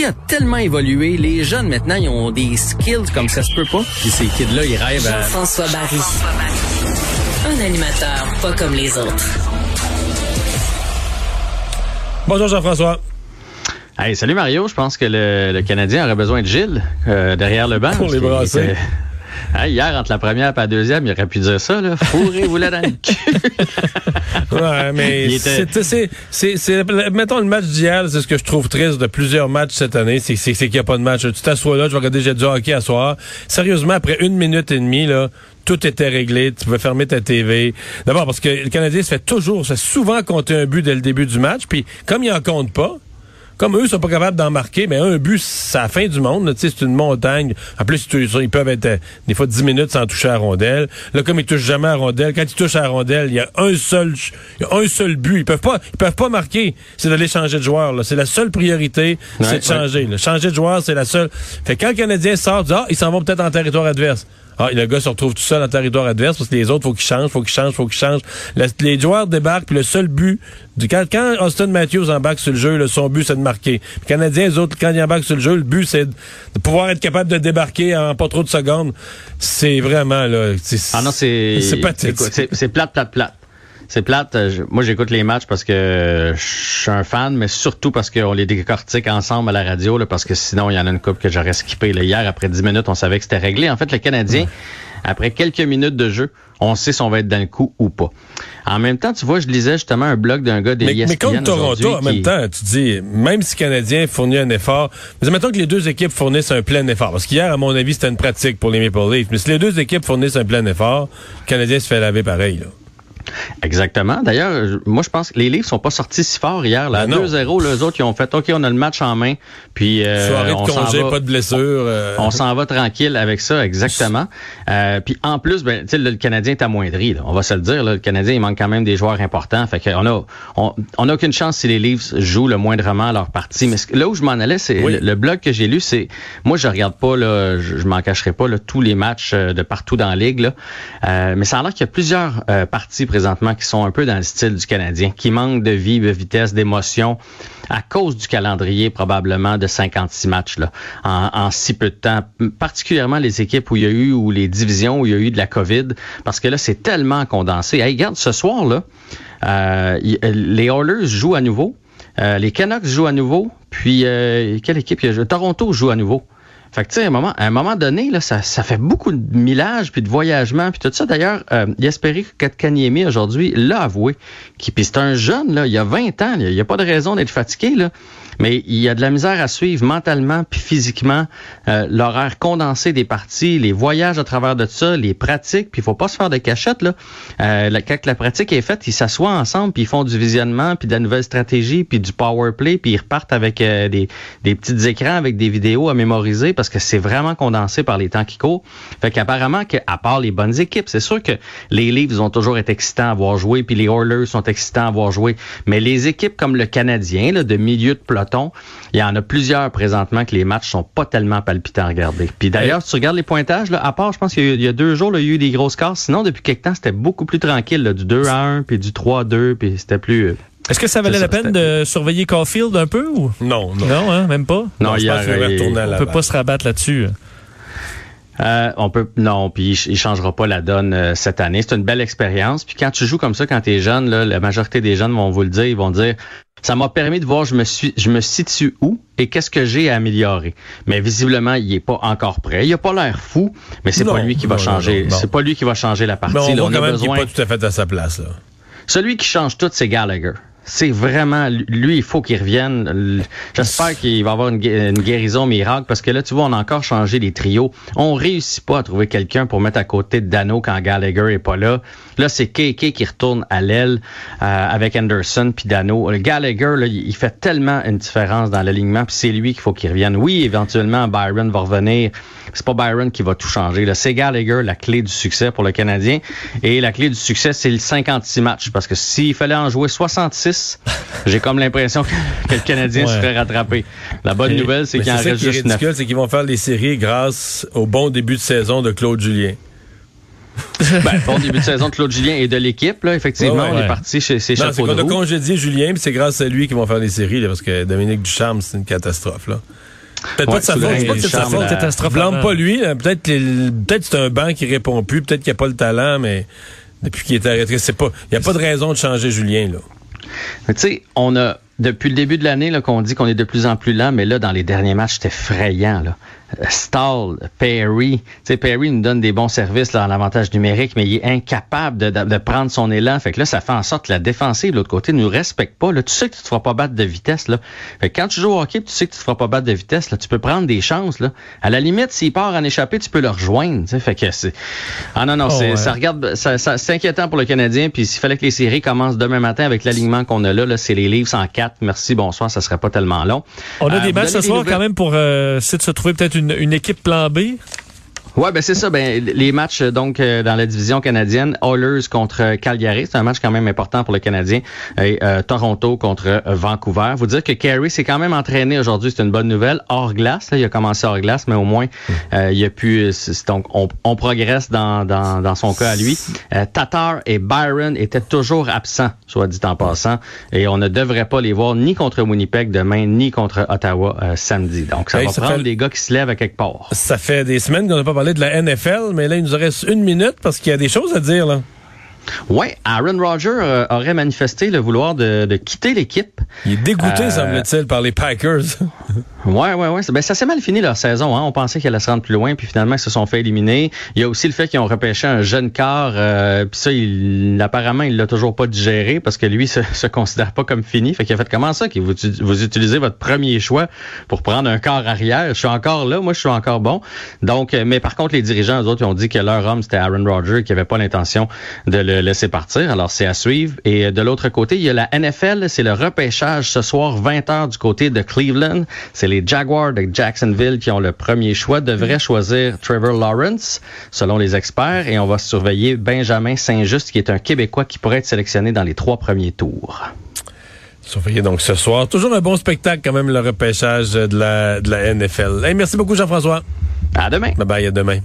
Il a tellement évolué? Les jeunes, maintenant, ils ont des skills comme ça se peut pas. Puis ces kids-là, ils rêvent à... Jean-François Barry. Un animateur pas comme les autres. Bonjour Jean-François. Hey, salut Mario, je pense que le, le Canadien aurait besoin de Gilles euh, derrière le banc. Pour les brasser. Hey, hier, entre la première et la deuxième, il aurait pu dire ça, là. Fourrez-vous là dans le cul. ouais, mais c'est, mettons le match d'hier, c'est ce que je trouve triste de plusieurs matchs cette année, c'est qu'il n'y a pas de match. Tu t'assois là, tu vas regarder j'ai du hockey à soir. Sérieusement, après une minute et demie, là, tout était réglé, tu pouvais fermer ta TV. D'abord parce que le Canadien se fait toujours, se fait souvent compter un but dès le début du match, puis comme il en compte pas, comme eux sont pas capables d'en marquer, mais un but, c'est la fin du monde. là, tu sais, C'est une montagne. En plus, ils peuvent être euh, des fois 10 minutes sans toucher à la rondelle. Là, comme ils touchent jamais à la rondelle, quand ils touchent à la rondelle, il y a un seul y a un seul but. Ils peuvent pas ils peuvent pas marquer. C'est d'aller changer de joueur. là. C'est la seule priorité, c'est Ouais, de changer. là. Changer de joueur, c'est la seule. Fait que quand le Canadien sort, dit, ah, ils s'en vont peut-être en territoire adverse. Ah, le gars se retrouve tout seul en territoire adverse parce que les autres, faut qu'ils changent, faut qu'ils changent, faut qu'ils changent. Le- les joueurs débarquent, puis le seul but, du, quand, quand Austin Matthews embarque sur le jeu, là, son but, c'est de marquer. Les Canadiens, les autres, quand ils embarquent sur le jeu, le but, c'est de, de pouvoir être capable de débarquer en pas trop de secondes. C'est vraiment, là, Ah non, c'est. c'est pathétique. c'est plate, plate, plate. C'est plate. euh, je- moi, j'écoute les matchs parce que je suis un fan, mais surtout parce qu'on les décortique ensemble à la radio, là, parce que sinon, il y en a une coupe que j'aurais skippé. Là. Hier, après 10 minutes, on savait que c'était réglé. En fait, le Canadien, après quelques minutes de jeu, on sait si on va être dans le coup ou pas. En même temps, tu vois, je lisais justement un blog d'un gars des Mais, mais contre Toronto, en même temps, tu dis, même si le Canadien fournit un effort, mais mettons que les deux équipes fournissent un plein effort. Parce qu'hier, à mon avis, c'était une pratique pour les Maple Leafs. Mais si les deux équipes fournissent un plein effort, le Canadien se fait laver pareil. Là. Exactement. D'ailleurs, moi, je pense que les livres sont pas sortis si fort hier. Là, Ben non. 2-0, les autres, ils ont fait, OK, on a le match en main. Puis, euh, Soirée de on s'en congé, va. pas de blessure. euh, On s'en va tranquille avec ça, exactement. Euh, puis en plus, ben, sais, le Canadien est amoindri. Là, on va se le dire. Là, le Canadien, il manque quand même des joueurs importants. Fait qu'on a, on, on a aucune chance si les Leafs jouent le moindrement leur partie. Mais ce- là où je m'en allais, c'est Oui. le, le blog que j'ai lu, c'est moi je regarde pas là, je, je m'en cacherai pas là, tous les matchs euh, de partout dans la ligue. Là. Euh, mais ça a l'air qu'il y a plusieurs parties qui sont un peu dans le style du Canadien, qui manquent de vie, de vitesse, d'émotion à cause du calendrier probablement de 56 matchs en, si peu de temps. Particulièrement les équipes où il y a eu, ou les divisions où il y a eu de la COVID, parce que là, c'est tellement condensé. Hey, regarde, ce soir, là, euh, y- les Oilers jouent à nouveau. Euh, les Canucks jouent à nouveau. Puis, euh, quelle équipe? Toronto joue à nouveau. Fait que, tu sais, à un moment, à un moment donné, là, ça, ça fait beaucoup de millage puis de voyagement puis tout ça. D'ailleurs, euh, Jesperi Kotkaniemi, aujourd'hui, l'a avoué. Qui, puis c'est un jeune, là, il y a 20 ans. Il n'y a pas de raison d'être fatigué, là. Mais il y a de la misère à suivre mentalement puis physiquement euh, l'horaire condensé des parties, les voyages à travers de ça, les pratiques. Puis il faut pas se faire de cachette, là. Euh, quand la pratique est faite, ils s'assoient ensemble puis ils font du visionnement puis de la nouvelle stratégie puis du power play puis ils repartent avec euh, des, des petits écrans avec des vidéos à mémoriser parce que c'est vraiment condensé par les temps qui courent. Fait qu'apparemment, que, à part les bonnes équipes, c'est sûr que les Leafs ont toujours été excitants à voir jouer puis les Oilers sont excitants à voir jouer. Mais les équipes comme le Canadien, là, de milieu de peloton, il y en a plusieurs présentement que les matchs sont pas tellement palpitants à regarder. Puis d'ailleurs, si tu regardes les pointages, là, à part, je pense qu'il y a y deux jours, là, il y a eu des grosses scores. Sinon, depuis quelque temps, c'était beaucoup plus tranquille, là, du 2 à 1, puis du 3 à 2, puis c'était plus... Est-ce que ça valait la peine de surveiller Caulfield un peu ou? Non, non. non, hein, même pas? Non, je hier, pense qu'il devrait il- retourner à On Laval. peut pas se rabattre là-dessus. Euh, on peut non, puis il, changera pas la donne euh, cette année. C'est une belle expérience. Puis quand tu joues comme ça, quand tu es jeune, là, la majorité des jeunes vont vous le dire, ils vont dire ça m'a permis de voir je me suis je me situe où et qu'est-ce que j'ai à améliorer. Mais visiblement, il est pas encore prêt. Il a pas l'air fou, mais c'est pas lui qui va non, changer. C'est pas lui qui va changer la partie. Mais on là. voit on quand a même besoin. pas tout à fait à sa place. Là. Celui qui change tout, c'est Gallagher. C'est vraiment lui, il faut qu'il revienne. J'espère qu'il va avoir une, gu- une guérison miracle parce que là, tu vois, on a encore changé les trios. On réussit pas à trouver quelqu'un pour mettre à côté de Dano quand Gallagher est pas là. Là, c'est KK qui retourne à l'aile euh, avec Anderson puis Dano. Le Gallagher, là, il fait tellement une différence dans l'alignement puis c'est lui qu'il faut qu'il revienne. Oui, éventuellement, Byron va revenir. C'est pas Byron qui va tout changer. là. C'est Gallagher, la clé du succès pour le Canadien. Et la clé du succès, c'est le 56 matchs. Parce que s'il fallait en jouer 66, j'ai comme l'impression que, que le Canadien se Ouais. ferait rattraper. La bonne Et- nouvelle, c'est qu'il en reste qui juste 9. ridicule, c'est qu'ils vont faire les séries grâce au bon début de saison de Claude Julien. ben, bon début de saison de Claude Julien et de l'équipe, là, effectivement. Ouais, ouais. on est parti chez ses Non, c'est qu'on a congédié Julien, puis c'est grâce à lui qu'ils vont faire les séries, là, parce que Dominique Ducharme, c'est une catastrophe. Là. Peut-être Ouais, pas de sa faute. c'est pas de sa faute. la- catastrophe Blâme pas lui. là. Peut-être que- peut-être c'est un banc qui répond plus. Peut-être qu'il n'y a pas le talent, mais depuis qu'il est arrêté, c'est pas. Il n'y a pas de raison de changer Julien. Là. Tu sais, on a depuis le début de l'année là, qu'on dit qu'on est de plus en plus lent, mais là, dans les derniers matchs, c'était effrayant. Là. Euh, Stall, Perry. Tu sais, Perry nous donne des bons services là, en avantage numérique, mais il est incapable de, de- de prendre son élan. Fait que là, ça fait en sorte que la défensive, de l'autre côté, ne nous respecte pas. Là. Tu sais que tu te feras pas battre de vitesse. Là. Fait que quand tu joues au hockey, tu sais que tu te feras pas battre de vitesse, là, tu peux prendre des chances. Là. À la limite, s'il part en échappée, tu peux le rejoindre. Fait que c'est. Ah non, non, Oh, ouais. ça regarde, ça, ça- c'est inquiétant pour le Canadien. Puis s'il fallait que les séries commencent demain matin avec l'alignement qu'on a là, là c'est les livres 104. Merci, bonsoir, ça serait pas tellement long. On a Euh, des matchs ce soir nouvelles- quand même pour euh, essayer de se trouver peut-être une, une équipe plan B. Ouais, ben c'est ça. Ben les matchs euh, donc euh, dans la division canadienne, Oilers contre Calgary, c'est un match quand même important pour le Canadien. Et euh, Toronto contre euh, Vancouver. Vous dire que Carey s'est quand même entraîné aujourd'hui, c'est une bonne nouvelle. Hors glace, là, il a commencé hors glace, mais au moins euh, il a pu. donc on, on progresse dans, dans, dans son cas à lui. Tatar et Byron étaient toujours absents, soit dit en passant, et on ne devrait pas les voir ni contre Winnipeg demain, ni contre Ottawa samedi. Donc ça Hey, va ça prendre fait- des gars qui se lèvent à quelque part. Ça fait des semaines qu'on n'a pas parlé de la NFL, mais là, il nous reste une minute parce qu'il y a des choses à dire. Là. Ouais, Aaron Rodgers euh, aurait manifesté le vouloir de, de quitter l'équipe. Il est dégoûté, Euh, semble-t-il, par les Packers. Ouais, ouais, ouais. Ben, ça s'est mal fini leur saison. Hein. On pensait qu'elle allait se rendre plus loin, puis finalement, ils se sont fait éliminer. Il y a aussi le fait qu'ils ont repêché un jeune quart, euh, puis ça, il, apparemment, il l'a toujours pas digéré parce que lui se, se considère pas comme fini. Fait qu'il a fait comment ça que vous, vous utilisez votre premier choix pour prendre un quart arrière? Je suis encore là, moi, je suis encore bon. Donc, euh, mais par contre, les dirigeants, eux autres, ils ont dit que leur homme, c'était Aaron Rodgers, qui avait pas l'intention de le laisser partir. Alors, c'est à suivre. Et euh, de l'autre côté, il y a la NFL, c'est le repêchage ce soir, 20 heures du côté de Cleveland. C'est les Jaguars de Jacksonville qui ont le premier choix, devraient choisir Trevor Lawrence, selon les experts, et on va surveiller Benjamin Saint-Just, qui est un Québécois qui pourrait être sélectionné dans les trois premiers tours. Surveillez donc ce soir. Toujours un bon spectacle, quand même, le repêchage de la, de la NFL. Hey, merci beaucoup, Jean-François. À demain. Bye bye, à demain.